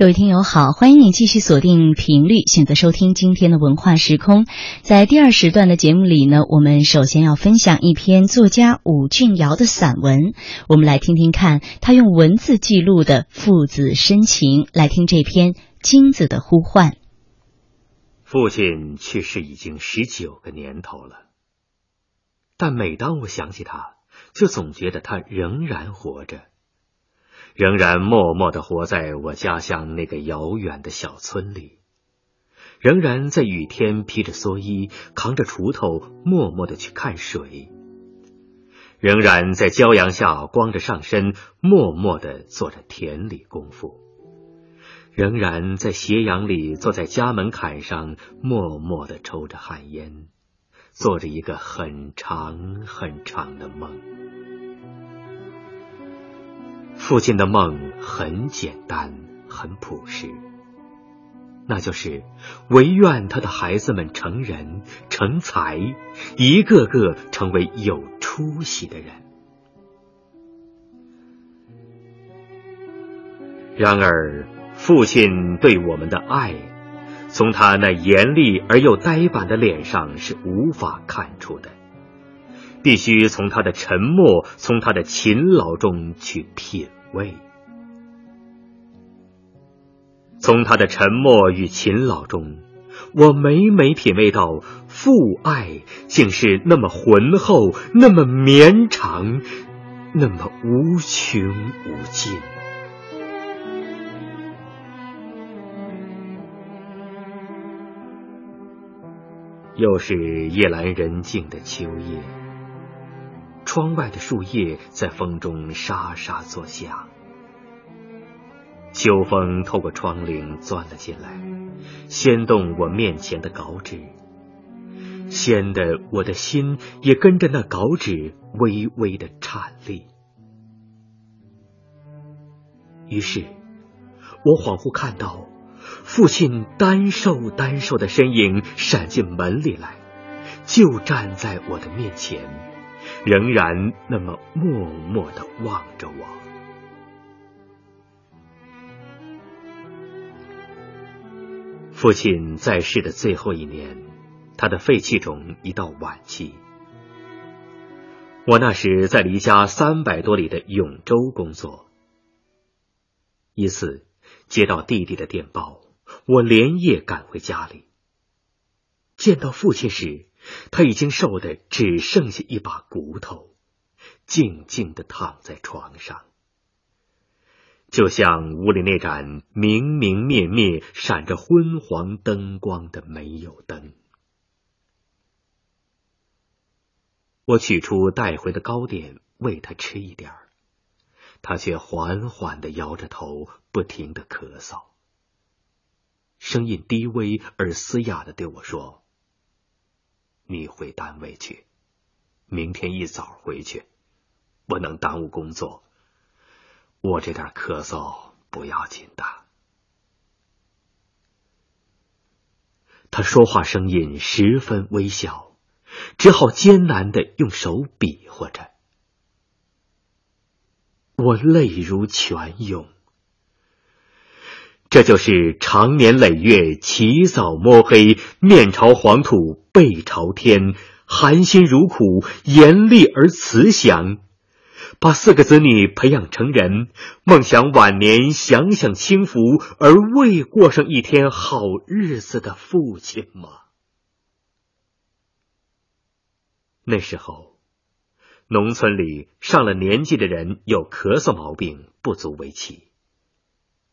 各位听友好，欢迎你继续锁定频率，选择收听今天的文化时空。在第二时段的节目里呢，我们首先要分享一篇作家武俊尧的散文，我们来听听看他用文字记录的父子深情。来听这篇《金子的呼唤》。父亲去世已经十九个年头了，但每当我想起他，就总觉得他仍然活着。仍然默默的活在我家乡那个遥远的小村里，仍然在雨天披着蓑衣，扛着锄头，默默的去看水；仍然在骄阳下光着上身，默默的做着田里功夫；仍然在斜阳里坐在家门槛上，默默的抽着旱烟，做着一个很长很长的梦。父亲的梦很简单，很朴实，那就是唯愿他的孩子们成人成才，一个个成为有出息的人。然而，父亲对我们的爱，从他那严厉而又呆板的脸上是无法看出的。必须从他的沉默，从他的勤劳中去品味。从他的沉默与勤劳中，我每每品味到父爱竟是那么浑厚，那么绵长，那么无穷无尽。又是夜阑人静的秋夜。窗外的树叶在风中沙沙作响，秋风透过窗棂钻了进来，掀动我面前的稿纸，掀得我的心也跟着那稿纸微微的颤栗。于是，我恍惚看到父亲单瘦单瘦的身影闪进门里来，就站在我的面前。仍然那么默默的望着我。父亲在世的最后一年，他的肺气肿已到晚期。我那时在离家三百多里的永州工作。一次接到弟弟的电报，我连夜赶回家里，见到父亲时。他已经瘦的只剩下一把骨头，静静的躺在床上，就像屋里那盏明明灭灭、闪着昏黄灯光的煤油灯。我取出带回的糕点喂他吃一点儿，他却缓缓的摇着头，不停的咳嗽，声音低微而嘶哑的对我说。你回单位去，明天一早回去，不能耽误工作。我这点咳嗽不要紧的。他说话声音十分微小，只好艰难的用手比划着。我泪如泉涌。这就是长年累月起早摸黑，面朝黄土背朝天，含辛茹苦，严厉而慈祥，把四个子女培养成人，梦想晚年享享清福，而未过上一天好日子的父亲吗？那时候，农村里上了年纪的人有咳嗽毛病，不足为奇。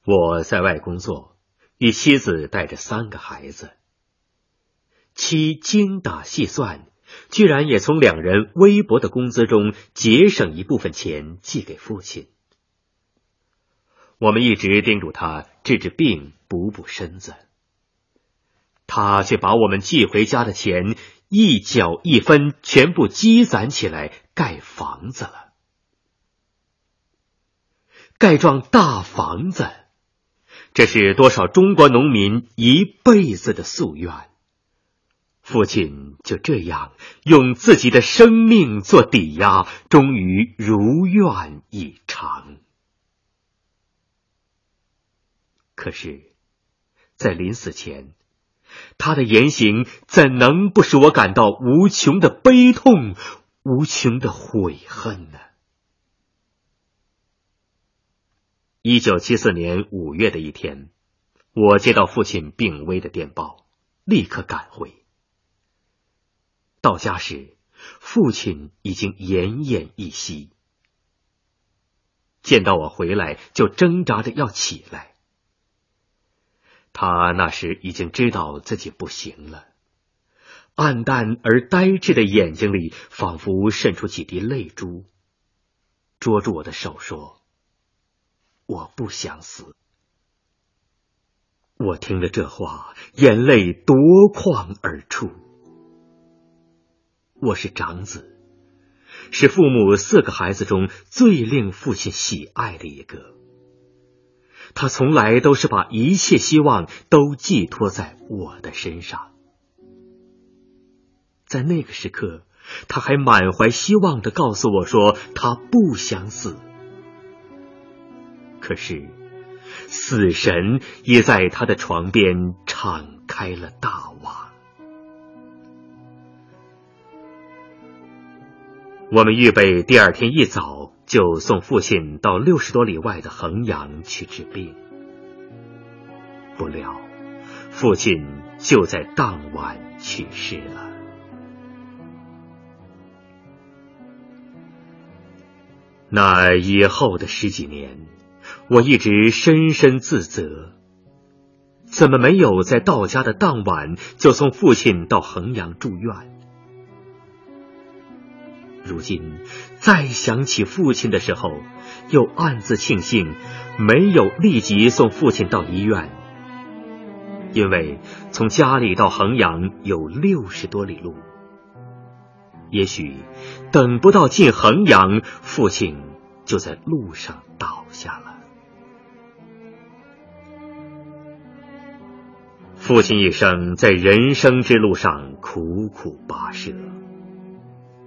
我在外工作，与妻子带着三个孩子。妻精打细算，居然也从两人微薄的工资中节省一部分钱寄给父亲。我们一直叮嘱他治治病、补补身子，他却把我们寄回家的钱一角一分全部积攒起来盖房子了，盖幢大房子。这是多少中国农民一辈子的夙愿。父亲就这样用自己的生命做抵押，终于如愿以偿。可是，在临死前，他的言行怎能不使我感到无穷的悲痛、无穷的悔恨呢？一九七四年五月的一天，我接到父亲病危的电报，立刻赶回。到家时，父亲已经奄奄一息。见到我回来，就挣扎着要起来。他那时已经知道自己不行了，暗淡而呆滞的眼睛里仿佛渗出几滴泪珠，捉住我的手说：“我不想死。”我听了这话，眼泪夺眶而出。我是长子。是父母四个孩子中最令父亲喜爱的一个。他从来都是把一切希望都寄托在我的身上。在那个时刻，他还满怀希望的告诉我说他不想死。可是，死神也在他的床边敞开了大网。我们预备第二天一早就送父亲到六十多里外的衡阳去治病，不料父亲就在当晚去世了。那以后的十几年，我一直深深自责，怎么没有在到家的当晚就送父亲到衡阳住院？如今再想起父亲的时候，又暗自庆幸没有立即送父亲到医院，因为从家里到衡阳有六十多里路，也许等不到进衡阳，父亲就在路上倒下了。父亲一生在人生之路上苦苦跋涉。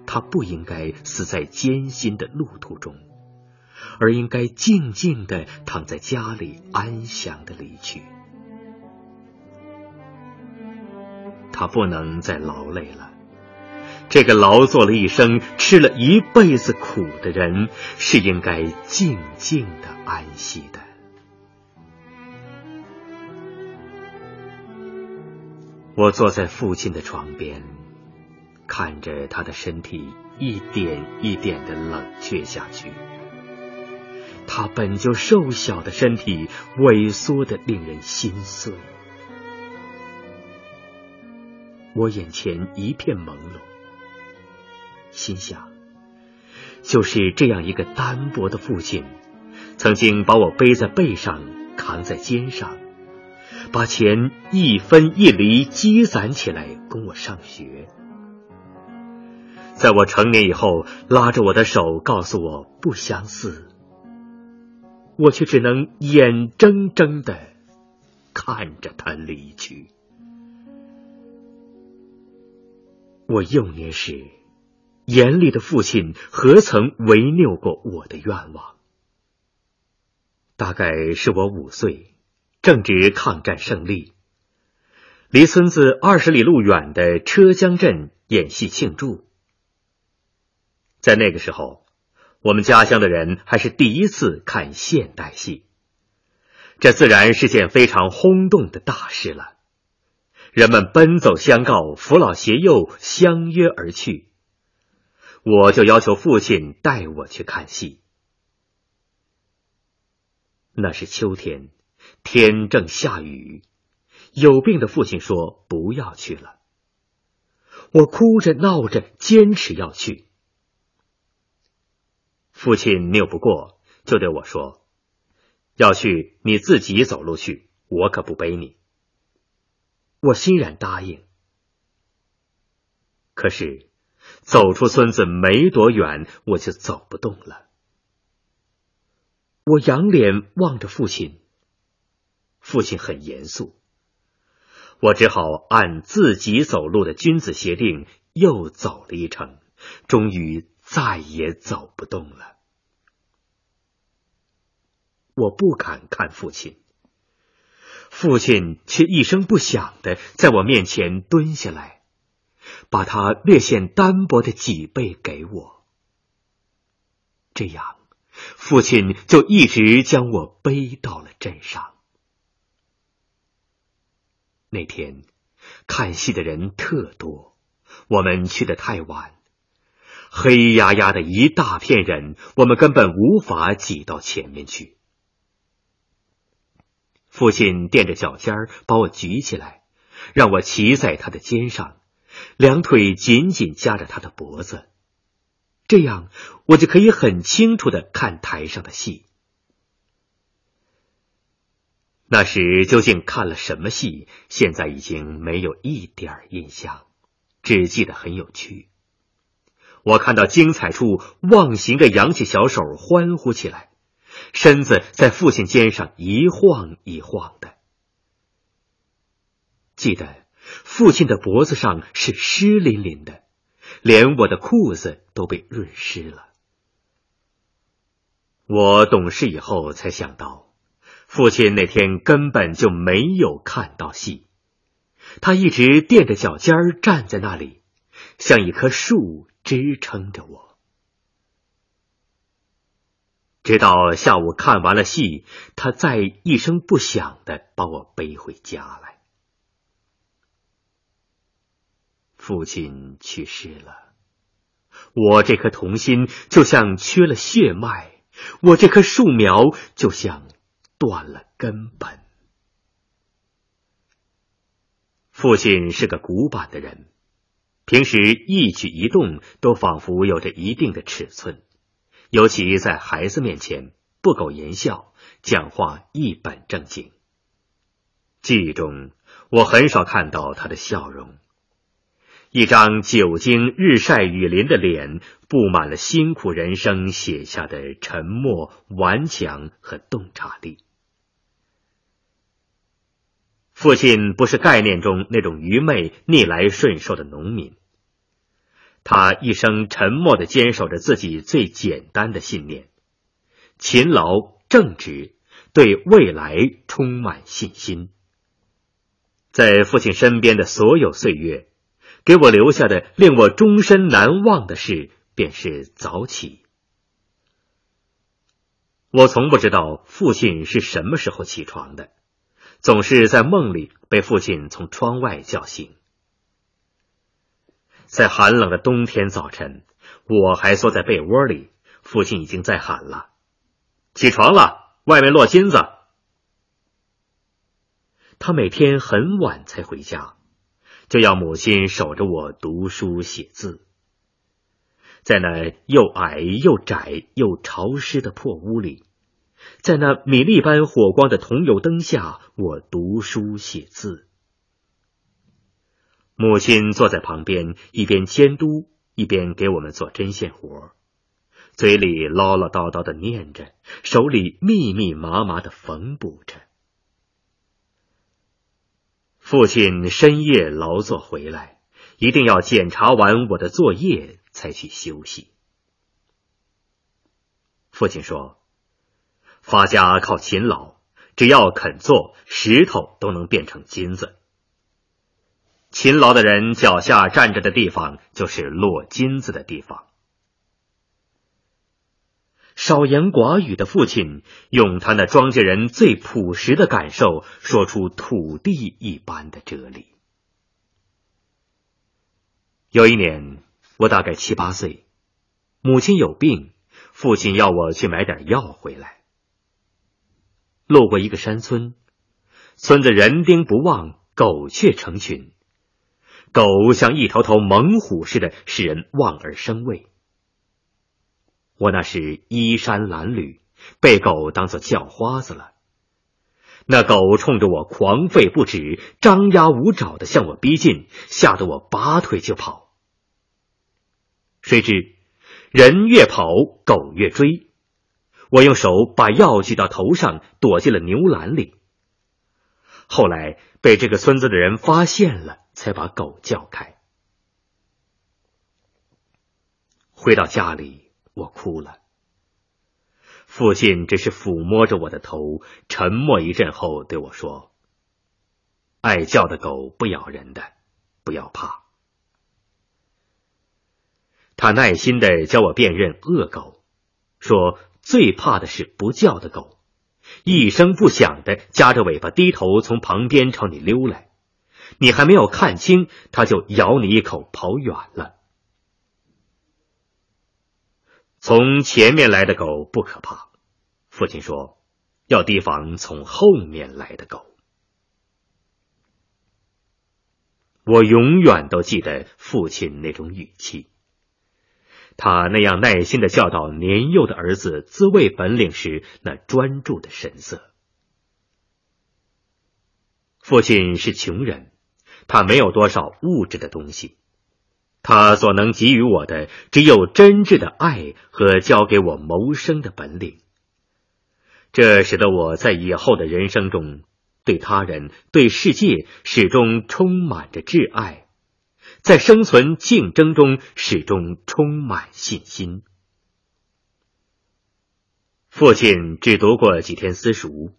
他不应该死在艰辛的路途中，而应该静静的躺在家里，安详的离去。他不能再劳累了。这个劳作了一生、吃了一辈子苦的人，是应该静静的安息的。我坐在父亲的床边。看着他的身体一点一点的冷却下去，他本就瘦小的身体萎缩的令人心碎。我眼前一片朦胧，心想，就是这样一个单薄的父亲，曾经把我背在背上，扛在肩上，把钱一分一厘积攒起来供我上学。在我成年以后，拉着我的手，告诉我不想死，我却只能眼睁睁的看着他离去。我幼年时，严厉的父亲何曾违拗过我的愿望？大概是我五岁，正值抗战胜利，离村子二十里路远的车江镇演戏庆祝。在那个时候，我们家乡的人还是第一次看现代戏，这自然是件非常轰动的大事了。人们奔走相告，扶老携幼，相约而去。我就要求父亲带我去看戏。那是秋天，天正下雨，有病的父亲说不要去了。我哭着闹着，坚持要去。父亲拗不过，就对我说：“要去你自己走路去，我可不背你。”我欣然答应。可是走出村子没多远，我就走不动了。我仰脸望着父亲，父亲很严肃。我只好按自己走路的君子协定，又走了一程，终于。再也走不动了。我不敢看父亲，父亲却一声不响的在我面前蹲下来，把他略显单薄的脊背给我。这样，父亲就一直将我背到了镇上。那天，看戏的人特多，我们去的太晚，黑压压的一大片人，我们根本无法挤到前面去。父亲垫着脚尖把我举起来，让我骑在他的肩上，两腿紧紧夹着他的脖子，这样我就可以很清楚的看台上的戏。那时究竟看了什么戏，现在已经没有一点印象，只记得很有趣。我看到精彩处，忘形的扬起小手欢呼起来。身子在父亲肩上一晃一晃的，记得父亲的脖子上是湿淋淋的，连我的裤子都被润湿了。我懂事以后才想到，父亲那天根本就没有看到戏，他一直垫着脚尖站在那里，像一棵树支撑着我。直到下午看完了戏，他再一声不响的把我背回家来。父亲去世了，我这颗童心就像缺了血脉，我这棵树苗就像断了根本。父亲是个古板的人，平时一举一动都仿佛有着一定的尺寸。尤其在孩子面前不苟言笑，讲话一本正经。记忆中，我很少看到他的笑容，一张久经日晒雨淋的脸，布满了辛苦人生写下的沉默、顽强和洞察力。父亲不是概念中那种愚昧、逆来顺受的农民。他一生沉默的坚守着自己最简单的信念：勤劳、正直，对未来充满信心。在父亲身边的所有岁月，给我留下的令我终身难忘的事，便是早起。我从不知道父亲是什么时候起床的，总是在梦里被父亲从窗外叫醒。在寒冷的冬天早晨，我还缩在被窝里，父亲已经在喊了：“起床了，外面落金子。”他每天很晚才回家，就要母亲守着我读书写字。在那又矮又窄又潮湿的破屋里，在那米粒般火光的桐油灯下，我读书写字。母亲坐在旁边，一边监督，一边给我们做针线活，嘴里唠唠叨叨的念着，手里密密麻麻的缝补着。父亲深夜劳作回来，一定要检查完我的作业才去休息。父亲说：“发家靠勤劳，只要肯做，石头都能变成金子。”勤劳的人脚下站着的地方，就是落金子的地方。少言寡语的父亲，用他那庄稼人最朴实的感受，说出土地一般的哲理。有一年，我大概七八岁，母亲有病，父亲要我去买点药回来。路过一个山村，村子人丁不旺，狗雀成群。狗像一头头猛虎似的，使人望而生畏。我那是衣衫褴褛，被狗当做叫花子了。那狗冲着我狂吠不止，张牙舞爪的向我逼近，吓得我拔腿就跑。谁知人越跑，狗越追。我用手把药举到头上，躲进了牛栏里。后来被这个村子的人发现了。才把狗叫开。回到家里，我哭了。父亲只是抚摸着我的头，沉默一阵后对我说：“爱叫的狗不咬人的，不要怕。他耐心的教我辨认恶狗，说最怕的是不叫的狗，一声不响的夹着尾巴低头从旁边朝你溜来，你还没有看清，它就咬你一口跑远了。从前面来的狗不可怕，父亲说，要提防从后面来的狗。我永远都记得父亲那种语气。他那样耐心的教导年幼的儿子自卫本领时，那专注的神色。父亲是穷人，他没有多少物质的东西，他所能给予我的只有真挚的爱和教给我谋生的本领。这使得我在以后的人生中，对他人、对世界始终充满着挚爱。在生存竞争中，始终充满信心。父亲只读过几天私塾，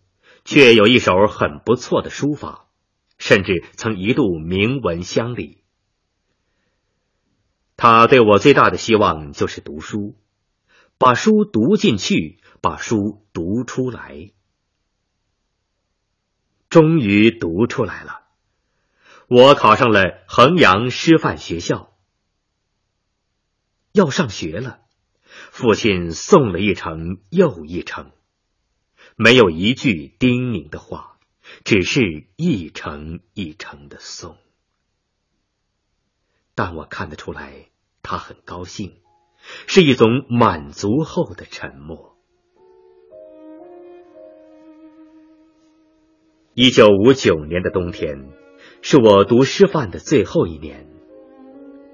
却有一手很不错的书法，甚至曾一度名闻乡里。他对我最大的希望就是读书，把书读进去，把书读出来。终于读出来了。我考上了衡阳师范学校，要上学了。父亲送了一程又一程，没有一句叮咛的话，只是一程一程的送。但我看得出来，他很高兴，是一种满足后的沉默。一九五九年的冬天。是我读师范的最后一年，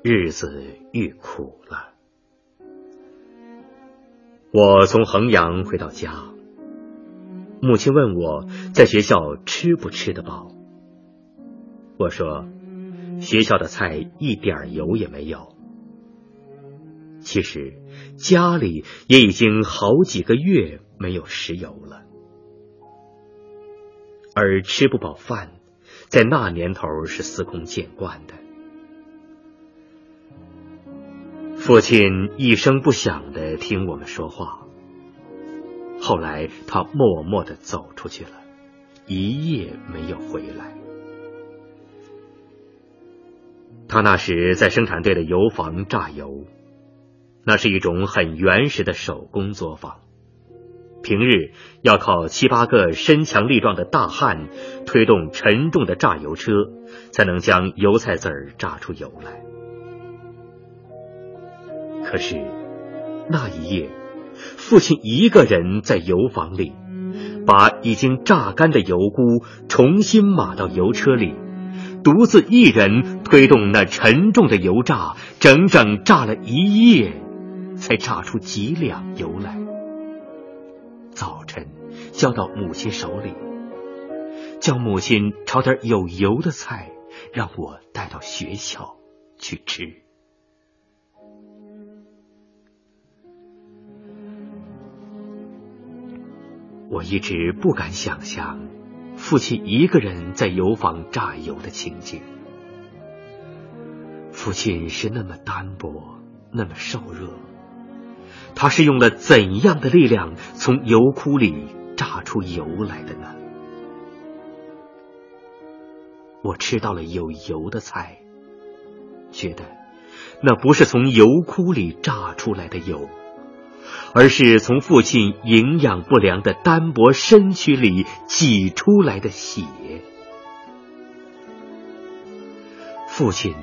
日子愈苦了。我从衡阳回到家，母亲问我在学校吃不吃得饱。我说，学校的菜一点油也没有。其实家里也已经好几个月没有食油了，而吃不饱饭。在那年头是司空见惯的。父亲一声不响的听我们说话，后来他默默的走出去了，一夜没有回来。他那时在生产队的油房榨油，那是一种很原始的手工作坊。平日要靠七八个身强力壮的大汉推动沉重的榨油车，才能将油菜籽儿榨出油来。可是那一夜，父亲一个人在油房里，把已经榨干的油菇重新码到油车里，独自一人推动那沉重的油榨，整整榨了一夜，才榨出几两油来。交到母亲手里，叫母亲炒点有油的菜，让我带到学校去吃。我一直不敢想象父亲一个人在油坊榨油的情景。父亲是那么单薄，那么瘦弱。他是用了怎样的力量从油库里榨出油来的呢？我吃到了有油的菜，觉得那不是从油窟里榨出来的油，而是从父亲营养不良的单薄身躯里挤出来的血。父亲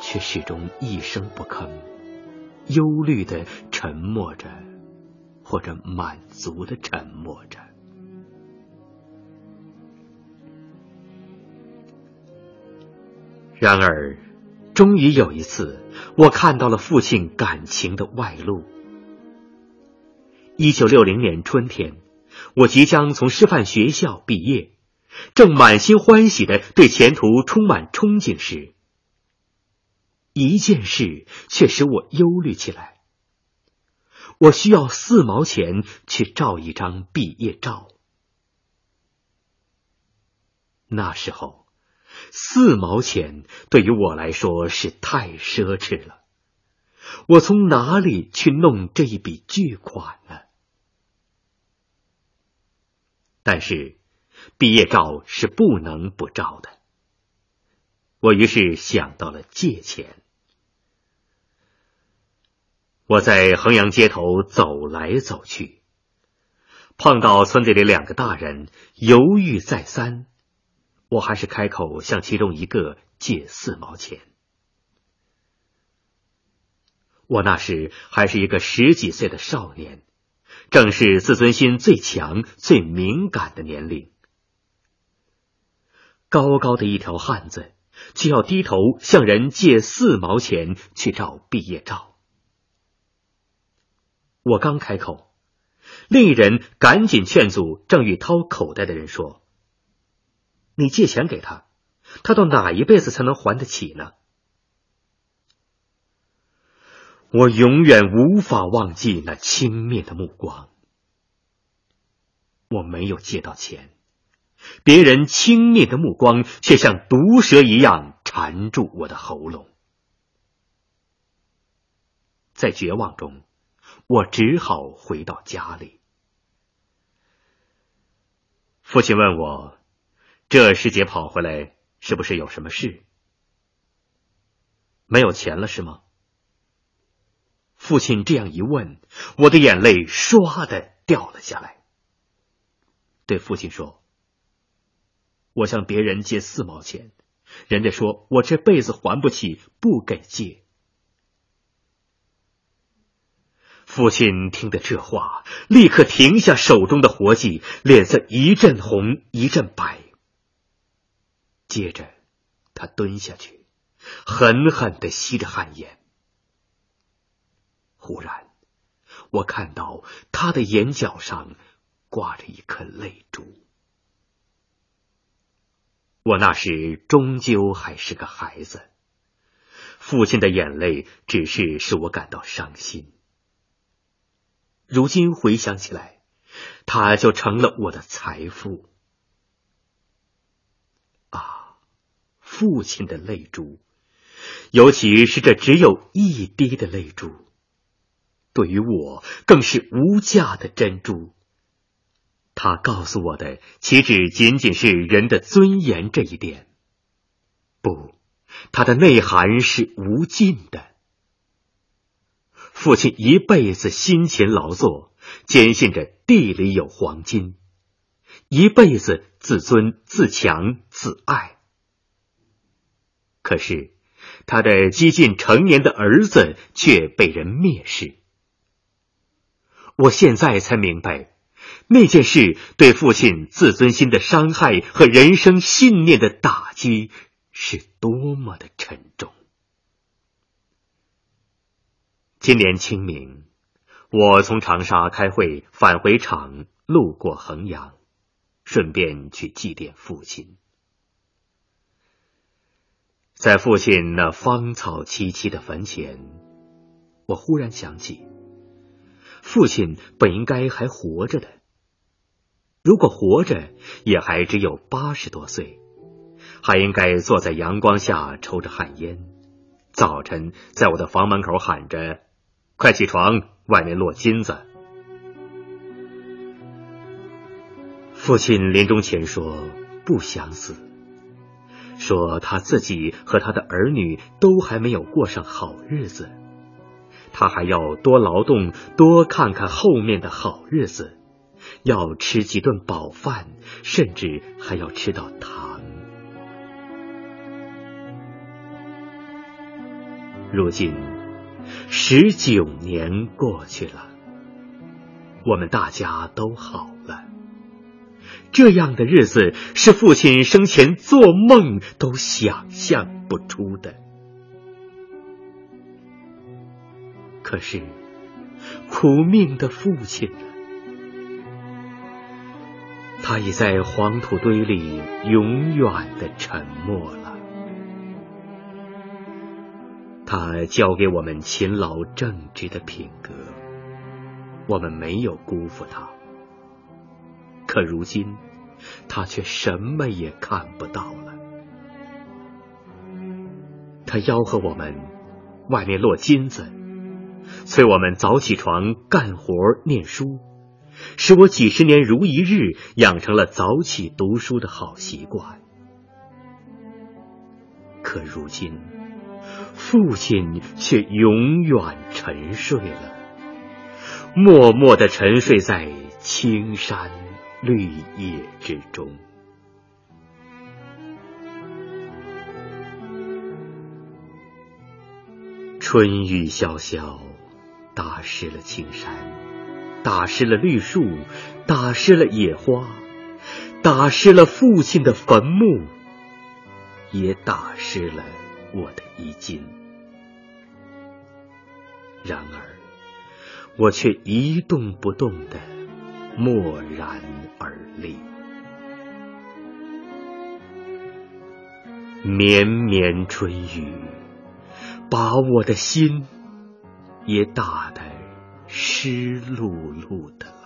却始终一声不吭。忧虑的沉默着，或者满足的沉默着。然而，终于有一次，我看到了父亲感情的外露。一九六零年春天，我即将从师范学校毕业，正满心欢喜的对前途充满憧憬时。一件事却使我忧虑起来。我需要四毛钱去照一张毕业照。那时候，四毛钱对于我来说是太奢侈了。我从哪里去弄这一笔巨款呢？但是，毕业照是不能不照的。我于是想到了借钱。我在衡阳街头走来走去，碰到村子里两个大人，犹豫再三，我还是开口向其中一个借四毛钱。我那时还是一个十几岁的少年，正是自尊心最强、最敏感的年龄。高高的一条汉子，却要低头向人借四毛钱去照毕业照。我刚开口，另一人赶紧劝阻正欲掏口袋的人说：“你借钱给他，他到哪一辈子才能还得起呢？”我永远无法忘记那轻蔑的目光。我没有借到钱，别人轻蔑的目光却像毒蛇一样缠住我的喉咙。在绝望中，我只好回到家里。父亲问我：“这时节跑回来，是不是有什么事？没有钱了是吗？”父亲这样一问，我的眼泪唰的掉了下来。对父亲说：“我向别人借四毛钱，人家说我这辈子还不起，不给借。”父亲听得这话，立刻停下手中的活计，脸色一阵红一阵白。接着，他蹲下去，狠狠的吸着汗烟。忽然，我看到他的眼角上挂着一颗泪珠。我那时终究还是个孩子，父亲的眼泪只是使我感到伤心。如今回想起来，他就成了我的财富。啊，父亲的泪珠，尤其是这只有一滴的泪珠。对于我更是无价的珍珠。他告诉我的岂止仅仅是人的尊严这一点？不，它的内涵是无尽的。父亲一辈子辛勤劳作，坚信着地里有黄金，一辈子自尊自强自爱。可是，他的几近成年的儿子却被人蔑视。我现在才明白，那件事对父亲自尊心的伤害和人生信念的打击是多么的沉重。今年清明，我从长沙开会返回厂，路过衡阳，顺便去祭奠父亲。在父亲那芳草萋萋的坟前，我忽然想起。父亲本应该还活着的，如果活着，也还只有八十多岁，还应该坐在阳光下抽着旱烟，早晨在我的房门口喊着：“快起床，外面落金子。”父亲临终前说不想死，说他自己和他的儿女都还没有过上好日子。他还要多劳动，多看看后面的好日子，要吃几顿饱饭，甚至还要吃到糖。如今十九年过去了，我们大家都好了。这样的日子是父亲生前做梦都想象不出的。可是，苦命的父亲啊，他已在黄土堆里永远的沉默了。他教给我们勤劳正直的品格，我们没有辜负他。可如今，他却什么也看不到了。他吆喝我们，外面落金子，催我们早起床干活念书，使我几十年如一日养成了早起读书的好习惯。可如今，父亲却永远沉睡了，默默的沉睡在青山绿叶之中。春雨潇潇，打湿了青山，打湿了绿树，打湿了野花，打湿了父亲的坟墓，也打湿了我的衣襟。然而，我却一动不动的默然而立。绵绵春雨。把我的心也打得湿漉漉的。